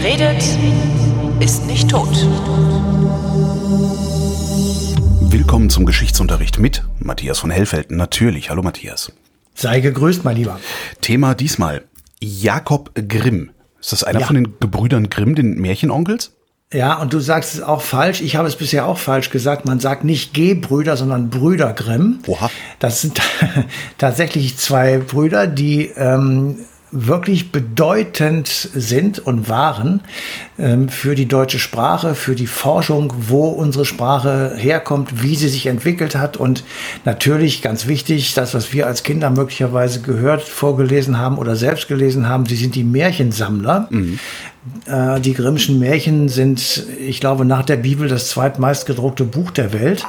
Wer redet, ist nicht tot. Willkommen zum Geschichtsunterricht mit Matthias von Hellfelden. Natürlich. Hallo Matthias. Sei gegrüßt, mein Lieber. Thema diesmal Jakob Grimm. Ist das einer Ja. von den Gebrüdern Grimm, den Märchenonkels? Ja, und du sagst es auch falsch. Ich habe es bisher auch falsch gesagt. Man sagt nicht G-Brüder, sondern Brüder Grimm. Oha. Das sind tatsächlich zwei Brüder, die ähm, wirklich bedeutend sind und waren ähm, für die deutsche Sprache, für die Forschung, wo unsere Sprache herkommt, wie sie sich entwickelt hat und natürlich ganz wichtig, das, was wir als Kinder möglicherweise gehört, vorgelesen haben oder selbst gelesen haben, sie sind die Märchensammler. Äh, die Grimmschen Märchen sind, ich glaube, nach der Bibel das zweitmeist gedruckte Buch der Welt.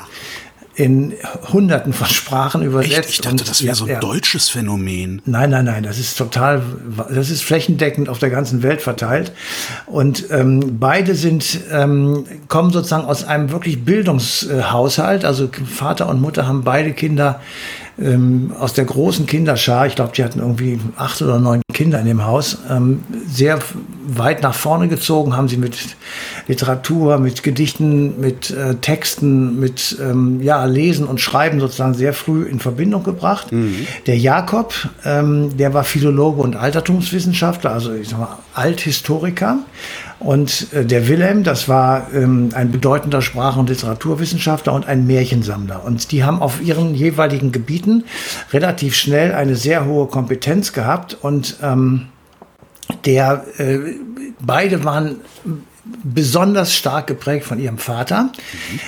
In hunderten von Sprachen übersetzt. Echt? Ich dachte, das wäre so ein deutsches Phänomen. Nein, nein, nein, das ist total, das ist flächendeckend auf der ganzen Welt verteilt. Und ähm, beide sind, ähm, kommen sozusagen aus einem wirklich Bildungshaushalt. Also Vater und Mutter haben beide Kinder ähm, aus der großen Kinderschar, ich glaube, die hatten irgendwie acht oder neun Kinder in dem Haus, ähm, sehr weit nach vorne gezogen, haben sie mit Literatur, mit Gedichten, mit äh, Texten, mit ähm, ja, Lesen und Schreiben sozusagen sehr früh in Verbindung gebracht. Der Jakob, ähm, der war Philologe und Altertumswissenschaftler, also ich sag mal Althistoriker. Und äh, der Wilhelm, das war ähm, ein bedeutender Sprach- und Literaturwissenschaftler und ein Märchensammler. Und die haben auf ihren jeweiligen Gebieten relativ schnell eine sehr hohe Kompetenz gehabt und ähm, der äh, beide waren besonders stark geprägt von ihrem Vater.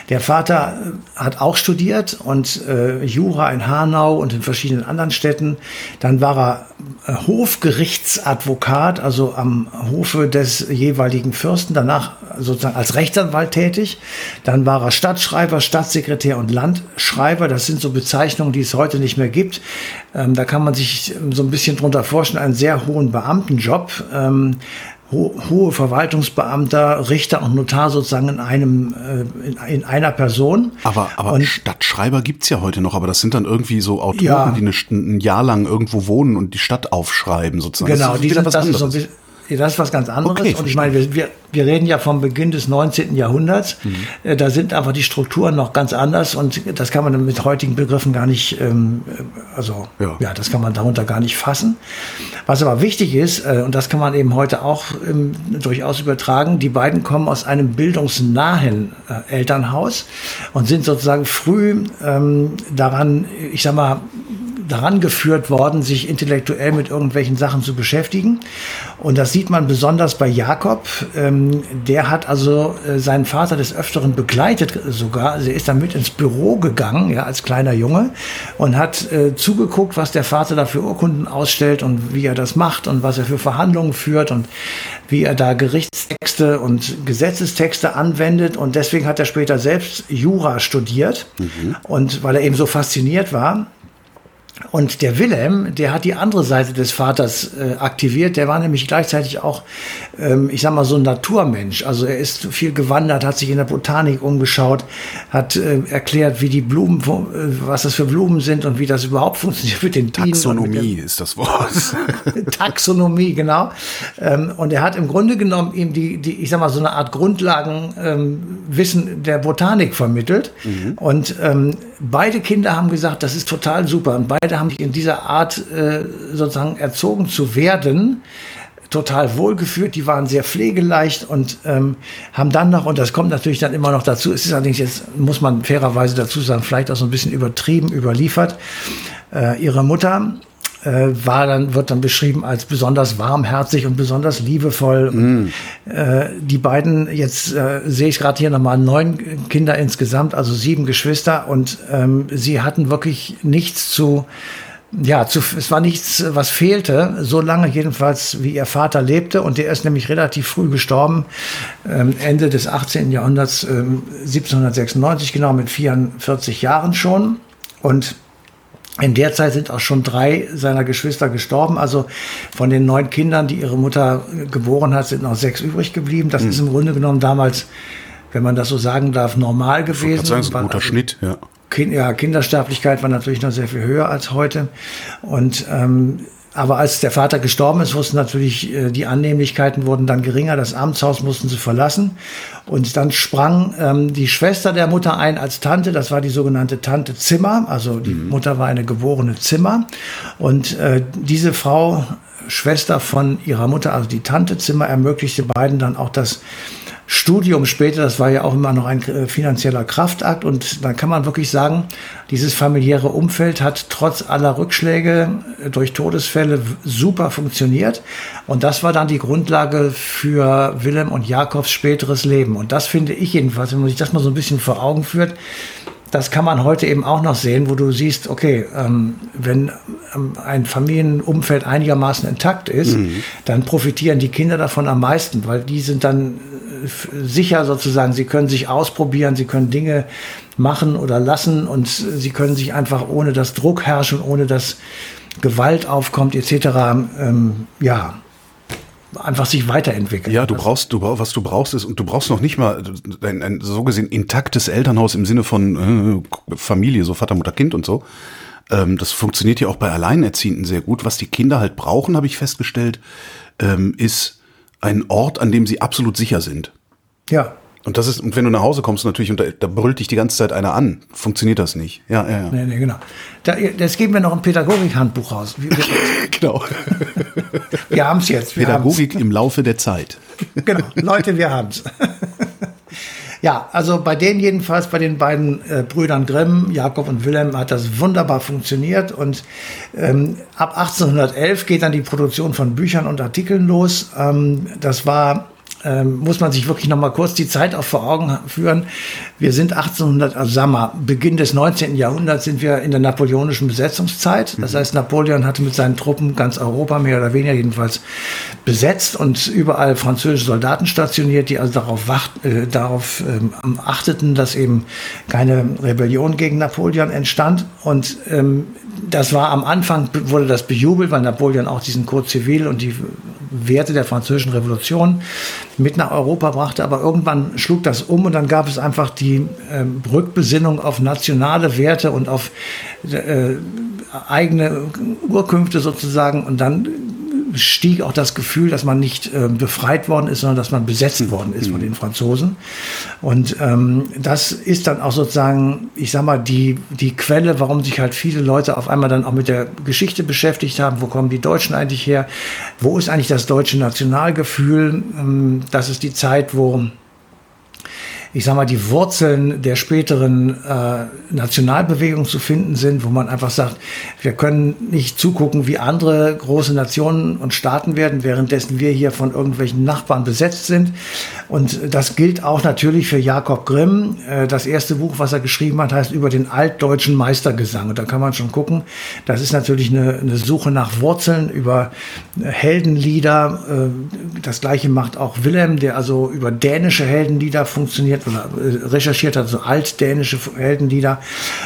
Der Vater äh, hat auch studiert und äh, Jura in Hanau und in verschiedenen anderen Städten. Dann war er äh, Hofgerichtsadvokat, also am Hofe des jeweiligen Fürsten, danach sozusagen als Rechtsanwalt tätig. Dann war er Stadtschreiber, Stadtsekretär und Landschreiber. Das sind so Bezeichnungen, die es heute nicht mehr gibt. Ähm, da kann man sich so ein bisschen drunter vorstellen, einen sehr hohen Beamtenjob. Ähm, ho hohe Verwaltungsbeamter, Richter und Notar sozusagen in einem äh, in, in einer Person. Aber, aber und Stadtschreiber gibt's ja heute noch, aber das sind dann irgendwie so Autoren, Ja. die eine, ein Jahr lang irgendwo wohnen und die Stadt aufschreiben sozusagen. genau, das ist die sind, was das ist so das ist was ganz anderes. Okay, und ich meine, wir, wir, wir reden ja vom Beginn des 19. Jahrhunderts. Mhm. Äh, Da sind einfach die Strukturen noch ganz anders und das kann man mit heutigen Begriffen gar nicht, ähm, äh, also Ja. ja. das kann man darunter gar nicht fassen. Was aber wichtig ist, äh, und das kann man eben heute auch ähm, durchaus übertragen, die beiden kommen aus einem bildungsnahen äh, Elternhaus und sind sozusagen früh ähm, daran, ich sag mal, daran geführt worden, sich intellektuell mit irgendwelchen Sachen zu beschäftigen. Und das sieht man besonders bei Jakob. Ähm, der hat also äh, seinen Vater des Öfteren begleitet sogar. Also er ist dann mit ins Büro gegangen, ja, als kleiner Junge und hat äh, zugeguckt, was der Vater da für Urkunden ausstellt und wie er das macht und was er für Verhandlungen führt und wie er da Gerichtstexte und Gesetzestexte anwendet. Und deswegen hat er später selbst Jura studiert. Und weil er eben so fasziniert war, und der Wilhelm, der hat die andere Seite des Vaters äh, aktiviert. Der war nämlich gleichzeitig auch, ähm, ich sag mal, so ein Naturmensch. Also er ist viel gewandert, hat sich in der Botanik umgeschaut, hat äh, erklärt, wie die Blumen, äh, was das für Blumen sind und wie das überhaupt funktioniert mit den Bienen. Taxonomie ist das Wort. Taxonomie, genau. Ähm, und er hat im Grunde genommen ihm die, die ich sag mal, so eine Art Grundlagenwissen ähm, der Botanik vermittelt. Und ähm, beide Kinder haben gesagt, das ist total super. Und beide haben sich in dieser Art äh, sozusagen erzogen zu werden total wohlgeführt, die waren sehr pflegeleicht und ähm, haben dann noch, und das kommt natürlich dann immer noch dazu, es ist allerdings jetzt, muss man fairerweise dazu sagen, vielleicht auch so ein bisschen übertrieben, überliefert, äh, ihre Mutter äh, war dann, wird dann beschrieben als besonders warmherzig und besonders liebevoll. Und, äh, die beiden, jetzt äh, sehe ich gerade hier nochmal neun Kinder insgesamt, also sieben Geschwister und ähm, sie hatten wirklich nichts zu ja, zu, es war nichts, was fehlte, so lange jedenfalls, wie ihr Vater lebte. Und der ist nämlich relativ früh gestorben, ähm, Ende des 18. Jahrhunderts, ähm, 1796 genau, mit 44 Jahren schon. Und in der Zeit sind auch schon drei seiner Geschwister gestorben. Also von den neun Kindern, die ihre Mutter geboren hat, sind noch sechs übrig geblieben. Das ist im Grunde genommen damals, wenn man das so sagen darf, normal Ich gewesen. gerade sagen, das ist ein guter Schnitt, ja. Kind, ja, Kindersterblichkeit war natürlich noch sehr viel höher als heute. Und ähm, aber als der Vater gestorben ist, wussten natürlich, äh, die Annehmlichkeiten wurden dann geringer. Das Amtshaus mussten sie verlassen. Und dann sprang ähm, die Schwester der Mutter ein als Tante. Das war die sogenannte Tante Zimmer. Also die mhm. Mutter war eine geborene Zimmer. Und äh, diese Frau, Schwester von ihrer Mutter, also die Tante Zimmer, ermöglichte beiden dann auch das Studium später, das war ja auch immer noch ein äh, finanzieller Kraftakt. Und dann kann man wirklich sagen, dieses familiäre Umfeld hat trotz aller Rückschläge äh, durch Todesfälle super funktioniert. Und das war dann die Grundlage für Willem und Jakobs späteres Leben. Und das finde ich jedenfalls, wenn man sich das mal so ein bisschen vor Augen führt, das kann man heute eben auch noch sehen, wo du siehst, okay, ähm, wenn ähm, ein Familienumfeld einigermaßen intakt ist, mhm. dann profitieren die Kinder davon am meisten, weil die sind dann sicher sozusagen, sie können sich ausprobieren, sie können Dinge machen oder lassen und sie können sich einfach ohne dass Druck herrscht und ohne dass Gewalt aufkommt etc. Ähm, ja, einfach sich weiterentwickeln. Ja, du brauchst, du was du brauchst ist, und du brauchst noch nicht mal ein, ein so gesehen intaktes Elternhaus im Sinne von äh, Familie, so Vater, Mutter, Kind und so. Ähm, das funktioniert ja auch bei Alleinerziehenden sehr gut. Was die Kinder halt brauchen, habe ich festgestellt, ähm, ist ein Ort, an dem sie absolut sicher sind. Ja. Und das ist, und wenn du nach Hause kommst natürlich und da, da brüllt dich die ganze Zeit einer an, funktioniert das nicht. Ja, ja, ja. Nee, nee, genau. Da, das geben wir noch ein Pädagogik-Handbuch raus. genau. wir haben es jetzt. Pädagogik haben's. im Laufe der Zeit. genau. Leute, wir haben es. ja, also bei denen jedenfalls, bei den beiden äh, Brüdern Grimm, Jakob und Wilhelm, hat das wunderbar funktioniert. Und ähm, ab 1811 geht dann die Produktion von Büchern und Artikeln los. Ähm, das war ähm, muss man sich wirklich noch mal kurz die Zeit auch vor Augen führen. Wir sind 1800, also sagen wir, Beginn des 19. Jahrhunderts sind wir in der napoleonischen Besetzungszeit. Das mhm. heißt, Napoleon hatte mit seinen Truppen ganz Europa mehr oder weniger jedenfalls besetzt und überall französische Soldaten stationiert, die also darauf, wacht, äh, darauf ähm, achteten, dass eben keine Rebellion gegen Napoleon entstand. Und ähm, das war am Anfang, wurde das bejubelt, weil Napoleon auch diesen Code Civil und die Werte der französischen Revolution mit nach Europa brachte. Aber irgendwann schlug das um und dann gab es einfach die äh, Rückbesinnung auf nationale Werte und auf äh, eigene Urkünfte sozusagen. Und dann stieg auch das Gefühl, dass man nicht äh, befreit worden ist, sondern dass man besetzt worden ist mhm. von den Franzosen. Und ähm, das ist dann auch sozusagen, ich sag mal, die, die Quelle, warum sich halt viele Leute auf einmal dann auch mit der Geschichte beschäftigt haben. Wo kommen die Deutschen eigentlich her? Wo ist eigentlich das deutsche Nationalgefühl? Ähm, das ist die Zeit, wo ich sag mal, die Wurzeln der späteren äh, Nationalbewegung zu finden sind, wo man einfach sagt, wir können nicht zugucken, wie andere große Nationen und Staaten werden, währenddessen wir hier von irgendwelchen Nachbarn besetzt sind. Und das gilt auch natürlich für Jakob Grimm. Äh, das erste Buch, was er geschrieben hat, heißt über den altdeutschen Meistergesang. Und da kann man schon gucken, das ist natürlich eine, eine Suche nach Wurzeln über Heldenlieder. Äh, das gleiche macht auch Wilhelm, der also über dänische Heldenlieder funktioniert recherchiert oder äh, recherchiert hat, so altdänische Heldenlieder.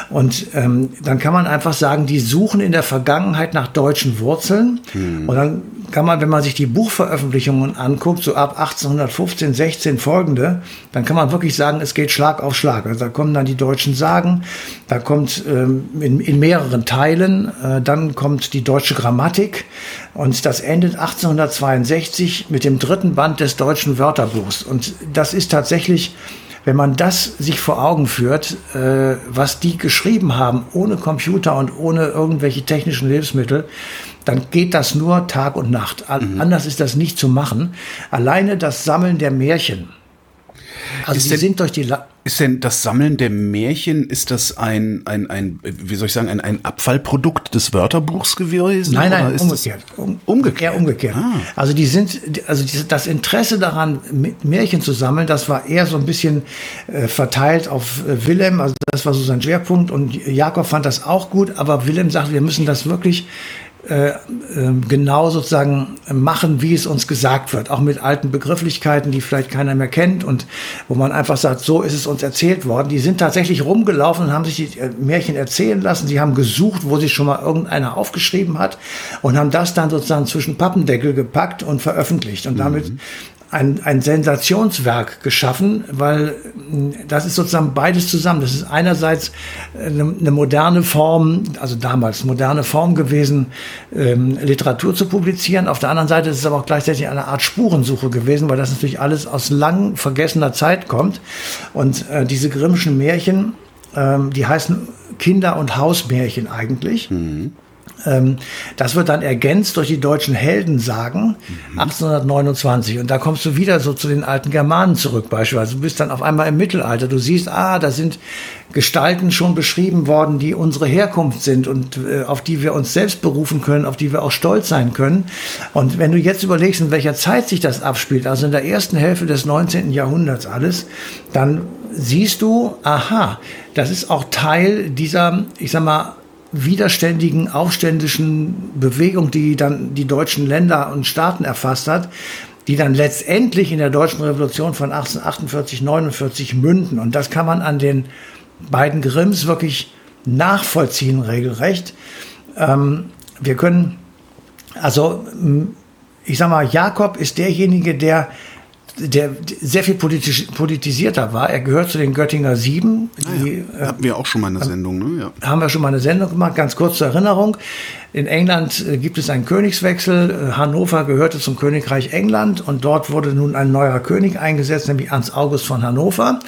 Und ähm, dann kann man einfach sagen, die suchen in der Vergangenheit nach deutschen Wurzeln. Mhm. Und dann kann man, wenn man sich die Buchveröffentlichungen anguckt, so ab 1815, 16 folgende, dann kann man wirklich sagen, es geht Schlag auf Schlag. Also da kommen dann die deutschen Sagen, da kommt ähm, in, in mehreren Teilen, äh, dann kommt die deutsche Grammatik und das endet 1862 mit dem dritten Band des deutschen Wörterbuchs. Und das ist tatsächlich wenn man das sich vor Augen führt, äh, was die geschrieben haben, ohne Computer und ohne irgendwelche technischen Hilfsmittel, dann geht das nur Tag und Nacht. Mhm. Anders ist das nicht zu machen. Alleine das Sammeln der Märchen. Also ist die sind durch die La ist denn das Sammeln der Märchen, ist das ein, ein, ein wie soll ich sagen, ein, ein Abfallprodukt des Wörterbuchs gewesen? Nein, nein, umgekehrt. Um, umgekehrt. Eher umgekehrt. Ah. Also die sind, also das Interesse daran, Märchen zu sammeln, das war eher so ein bisschen äh, verteilt auf äh, Willem, also das war so sein Schwerpunkt und Jakob fand das auch gut, aber Willem sagt, wir müssen das wirklich äh, ähm, genau sozusagen machen, wie es uns gesagt wird, auch mit alten Begrifflichkeiten, die vielleicht keiner mehr kennt und wo man einfach sagt, so ist es uns erzählt worden. Die sind tatsächlich rumgelaufen und haben sich die äh, Märchen erzählen lassen. Sie haben gesucht, wo sich schon mal irgendeiner aufgeschrieben hat und haben das dann sozusagen zwischen Pappendeckel gepackt und veröffentlicht. Und damit mhm ein, ein Sensationswerk geschaffen, weil das ist sozusagen beides zusammen. Das ist einerseits eine, eine moderne Form, also damals moderne Form gewesen, ähm, Literatur zu publizieren. Auf der anderen Seite ist es aber auch gleichzeitig eine Art Spurensuche gewesen, weil das natürlich alles aus lang vergessener Zeit kommt. Und äh, diese Grimmschen Märchen, ähm, die heißen Kinder- und Hausmärchen eigentlich. Mhm. Ähm, das wird dann ergänzt durch die deutschen Heldensagen mhm. 1829. Und da kommst du wieder so zu den alten Germanen zurück, beispielsweise. Du bist dann auf einmal im Mittelalter. Du siehst, ah, da sind Gestalten schon beschrieben worden, die unsere Herkunft sind und äh, auf die wir uns selbst berufen können, auf die wir auch stolz sein können. Und wenn du jetzt überlegst, in welcher Zeit sich das abspielt, also in der ersten Hälfte des 19. Jahrhunderts alles, dann siehst du, aha, das ist auch Teil dieser, ich sag mal, widerständigen, aufständischen Bewegung, die dann die deutschen Länder und Staaten erfasst hat, die dann letztendlich in der deutschen Revolution von 1848, 49 münden. Und das kann man an den beiden Grimms wirklich nachvollziehen, regelrecht. Ähm, wir können, also ich sag mal, Jakob ist derjenige, der der sehr viel politisch, politisierter war. Er gehört zu den Göttinger Sieben. Die, ja. Hatten wir auch schon mal eine Sendung, ne? Ja. Haben wir schon mal eine Sendung gemacht. Ganz kurz zur Erinnerung. In England äh, gibt es einen Königswechsel. Äh, Hannover gehörte zum Königreich England und dort wurde nun ein neuer König eingesetzt, nämlich Ernst August von Hannover.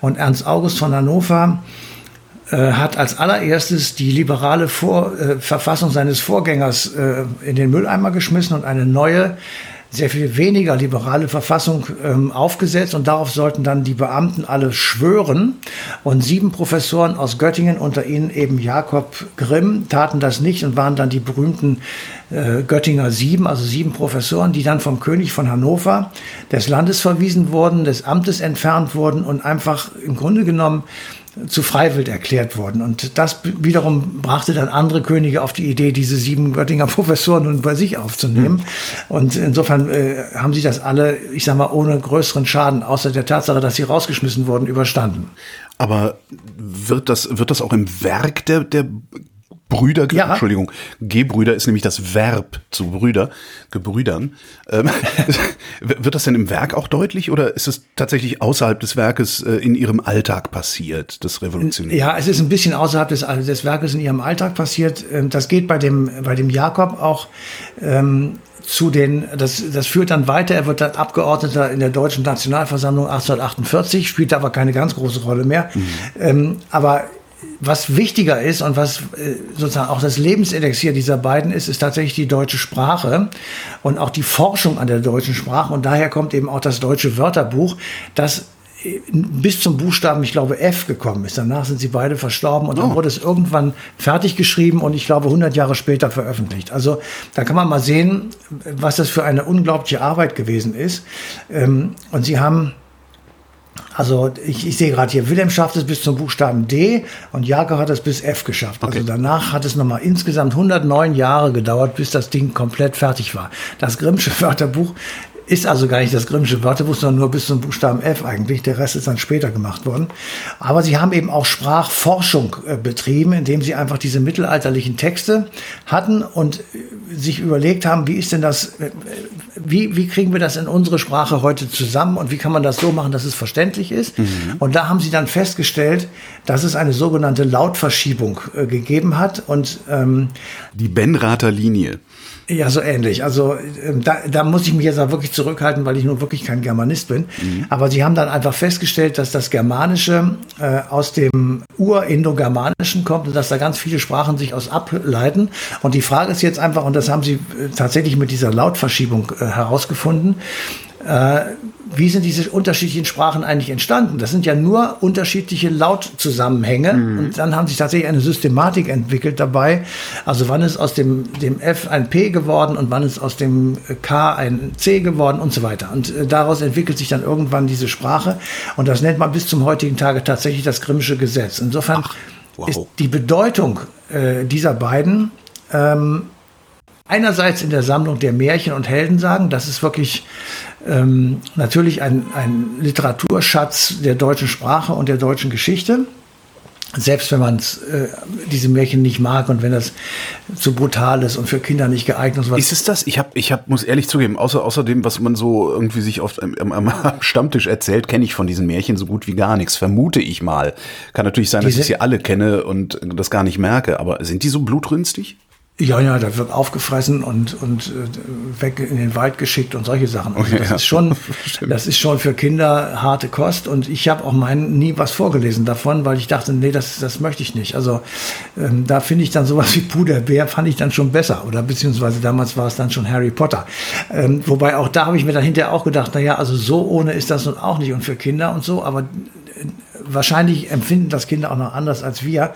Und Ernst August von Hannover äh, hat als allererstes die liberale Vor äh, Verfassung seines Vorgängers äh, in den Mülleimer geschmissen und eine neue sehr viel weniger liberale Verfassung ähm, aufgesetzt und darauf sollten dann die Beamten alle schwören. Und sieben Professoren aus Göttingen, unter ihnen eben Jakob Grimm, taten das nicht und waren dann die berühmten äh, Göttinger Sieben, also sieben Professoren, die dann vom König von Hannover des Landes verwiesen wurden, des Amtes entfernt wurden und einfach im Grunde genommen zu Freiwild erklärt worden. Und das wiederum brachte dann andere Könige auf die Idee, diese sieben Göttinger Professoren nun bei sich aufzunehmen. Mhm. Und insofern äh, haben sie das alle, ich sag mal, ohne größeren Schaden, außer der Tatsache, dass sie rausgeschmissen wurden, überstanden. Aber wird das, wird das auch im Werk der, der Brüder, ja. Entschuldigung, Gebrüder ist nämlich das Verb zu Brüder, Gebrüdern. Ähm, wird das denn im Werk auch deutlich oder ist es tatsächlich außerhalb des Werkes äh, in ihrem Alltag passiert, das Revolutionäre? Ja, es ist ein bisschen außerhalb des, des Werkes in ihrem Alltag passiert. Ähm, das geht bei dem, bei dem Jakob auch ähm, zu den, das, das führt dann weiter, er wird dann Abgeordneter in der Deutschen Nationalversammlung 1848, spielt aber keine ganz große Rolle mehr. Mhm. Ähm, aber was wichtiger ist und was äh, sozusagen auch das Lebenselixier dieser beiden ist, ist tatsächlich die deutsche Sprache und auch die Forschung an der deutschen Sprache. Und daher kommt eben auch das deutsche Wörterbuch, das äh, bis zum Buchstaben, ich glaube, F gekommen ist. Danach sind sie beide verstorben und dann oh. wurde es irgendwann fertig geschrieben und ich glaube 100 Jahre später veröffentlicht. Also da kann man mal sehen, was das für eine unglaubliche Arbeit gewesen ist. Ähm, und sie haben also ich, ich sehe gerade hier, Wilhelm schafft es bis zum Buchstaben D und Jakob hat es bis F geschafft. Also okay. Also danach hat es nochmal insgesamt 109 Jahre gedauert, bis das Ding komplett fertig war. Das Grimmsche Wörterbuch ist also gar nicht das Grimmsche Wörterbuch, sondern nur bis zum Buchstaben F eigentlich. Der Rest ist dann später gemacht worden. Aber sie haben eben auch Sprachforschung äh, betrieben, indem sie einfach diese mittelalterlichen Texte hatten und äh, sich überlegt haben, wie ist denn das, äh, wie, wie kriegen wir das in unsere Sprache heute zusammen und wie kann man das so machen, dass es verständlich ist. Mhm. Und da haben sie dann festgestellt, dass es eine sogenannte Lautverschiebung gegeben hat und ähm, die Benrather Linie. Ja, so ähnlich. Also ähm, da, da muss ich mich jetzt auch wirklich zurückhalten, weil ich nun wirklich kein Germanist bin. Mhm. Aber sie haben dann einfach festgestellt, dass das Germanische äh, aus dem Ur-Indogermanischen kommt und dass da ganz viele Sprachen sich aus ableiten. Und die Frage ist jetzt einfach, und das haben sie äh, tatsächlich mit dieser Lautverschiebung äh, herausgefunden, äh, wie sind diese unterschiedlichen Sprachen eigentlich entstanden? Das sind ja nur unterschiedliche Lautzusammenhänge mhm. und dann haben sich tatsächlich eine Systematik entwickelt dabei. Also wann ist aus dem, dem F ein P geworden und wann ist aus dem K ein C geworden und so weiter. Und äh, daraus entwickelt sich dann irgendwann diese Sprache und das nennt man bis zum heutigen Tage tatsächlich das Grimmsche Gesetz. Insofern Ach, wow. ist die Bedeutung äh, dieser beiden ähm, einerseits in der Sammlung der Märchen und Heldensagen, das ist wirklich ähm, natürlich ein, ein Literaturschatz der deutschen Sprache und der deutschen Geschichte. selbst wenn man äh, diese Märchen nicht mag und wenn das zu brutal ist und für Kinder nicht geeignet ist. Ist es das? Ich habe, ich hab, muss ehrlich zugeben, außer außerdem, was man so irgendwie sich oft am, am Stammtisch erzählt, kenne ich von diesen Märchen so gut wie gar nichts. Vermute ich mal. Kann natürlich sein, dass ich sie alle kenne und das gar nicht merke. Aber sind die so blutrünstig? Ja, ja, da wird aufgefressen und, und äh, weg in den Wald geschickt und solche Sachen. Also das, ja. ist schon, das ist schon für Kinder harte Kost. Und ich habe auch meinen nie was vorgelesen davon, weil ich dachte, nee, das, das möchte ich nicht. Also ähm, da finde ich dann sowas wie Puderbär, fand ich dann schon besser. Oder beziehungsweise damals war es dann schon Harry Potter. Ähm, wobei auch da habe ich mir dann hinterher auch gedacht, na ja, also so ohne ist das nun auch nicht und für Kinder und so. Aber äh, wahrscheinlich empfinden das Kinder auch noch anders als wir.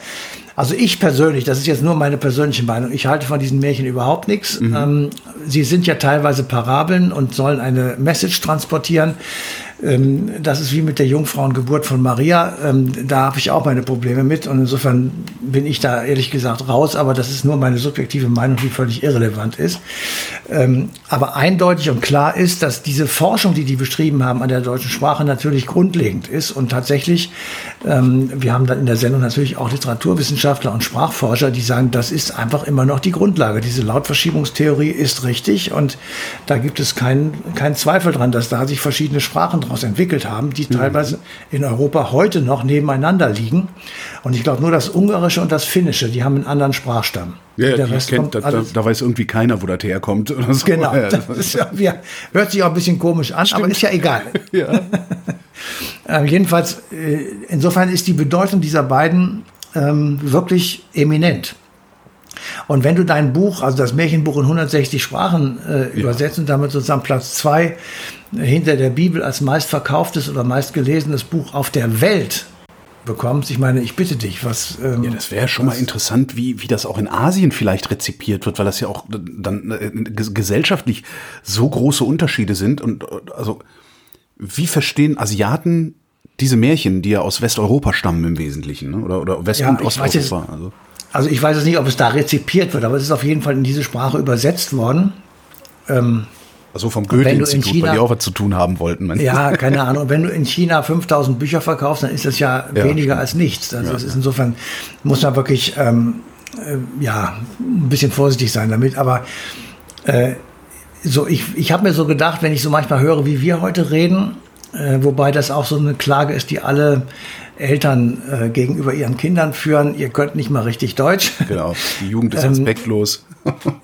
Also ich persönlich, das ist jetzt nur meine persönliche Meinung, ich halte von diesen Märchen überhaupt nichts. Mhm. Ähm, sie sind ja teilweise Parabeln und sollen eine Message transportieren. Ähm, das ist wie mit der Jungfrauengeburt von Maria. Ähm, da habe ich auch meine Probleme mit und insofern bin ich da ehrlich gesagt raus, aber das ist nur meine subjektive Meinung, die völlig irrelevant ist. Ähm, aber eindeutig und klar ist, dass diese Forschung, die die beschrieben haben an der deutschen Sprache, natürlich grundlegend ist und tatsächlich, wir haben dann in der Sendung natürlich auch Literaturwissenschaftler und Sprachforscher, die sagen, das ist einfach immer noch die Grundlage. Diese Lautverschiebungstheorie ist richtig und da gibt es keinen keinen Zweifel dran, dass da sich verschiedene Sprachen daraus entwickelt haben, die mhm. teilweise in Europa heute noch nebeneinander liegen. Und ich glaube, nur das Ungarische und das Finnische, die haben einen anderen Sprachstamm. Ja, der Rest kennt, da, da, da, weiß irgendwie keiner, wo das herkommt. Oder so. Genau. Das ja, ja, hört sich auch ein bisschen komisch an, Stimmt. aber ist ja egal. Ja. äh, jedenfalls, äh, insofern ist die Bedeutung dieser beiden ähm, wirklich eminent. Und wenn du dein Buch, also das Märchenbuch in 160 Sprachen äh, ja. übersetzt und damit sozusagen Platz zwei hinter der Bibel als meistverkauftes oder meistgelesenes Buch auf der Welt bekommst. Ich meine, ich bitte dich, was. Ähm, ja, das wäre schon mal interessant, wie, wie das auch in Asien vielleicht rezipiert wird, weil das ja auch dann äh, gesellschaftlich so große Unterschiede sind. Und also, wie verstehen Asiaten diese Märchen, die ja aus Westeuropa stammen im Wesentlichen, ne? oder, oder West- ja, und Osteuropa? Also. Also ich weiß jetzt nicht, ob es da rezipiert wird, aber es ist auf jeden Fall in diese Sprache übersetzt worden. Ähm, also vom Goethe-Institut, weil die auch was zu tun haben wollten. Ja, keine Ahnung. Wenn du in China 5000 Bücher verkaufst, dann ist das ja, ja weniger stimmt. als nichts. Also ja, es ist insofern, muss man wirklich, ähm, äh, ja, ein bisschen vorsichtig sein damit. Aber äh, so, ich, ich habe mir so gedacht, wenn ich so manchmal höre, wie wir heute reden, äh, wobei das auch so eine Klage ist, die alle Eltern äh, gegenüber ihren Kindern führen, ihr könnt nicht mal richtig Deutsch. Genau, die Jugend ist ähm, zwecklos.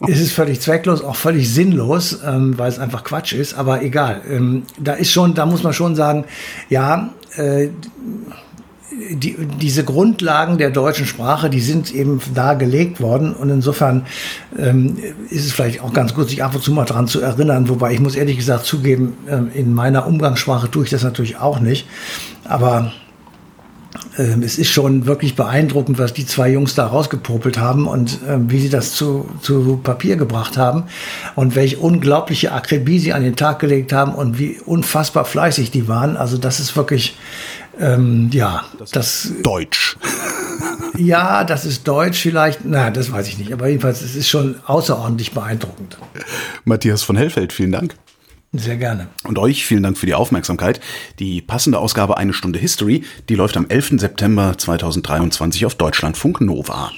es ist völlig zwecklos, auch völlig sinnlos, ähm, weil es einfach Quatsch ist, aber egal. Ähm, da ist schon, da muss man schon sagen, ja, äh, die, diese Grundlagen der deutschen Sprache, die sind eben da gelegt worden. Und insofern ähm, ist es vielleicht auch ganz gut, sich ab und zu mal dran zu erinnern, wobei ich muss ehrlich gesagt zugeben, ähm, in meiner Umgangssprache tue ich das natürlich auch nicht, aber ähm, es ist schon wirklich beeindruckend, was die zwei Jungs da rausgepopelt haben und ähm, wie sie das zu, zu Papier gebracht haben und welche unglaubliche Akribie sie an den Tag gelegt haben und wie unfassbar fleißig die waren. Also das ist wirklich, ähm, ja, das, das Deutsch. ja, das ist Deutsch vielleicht. Na, das weiß ich nicht. Aber jedenfalls, es ist schon außerordentlich beeindruckend. Matthias von Hellfeld, vielen Dank. Sehr gerne. Und euch vielen Dank für die Aufmerksamkeit. Die passende Ausgabe Eine Stunde History, die läuft am 11. September 2023 auf Deutschlandfunk Nova.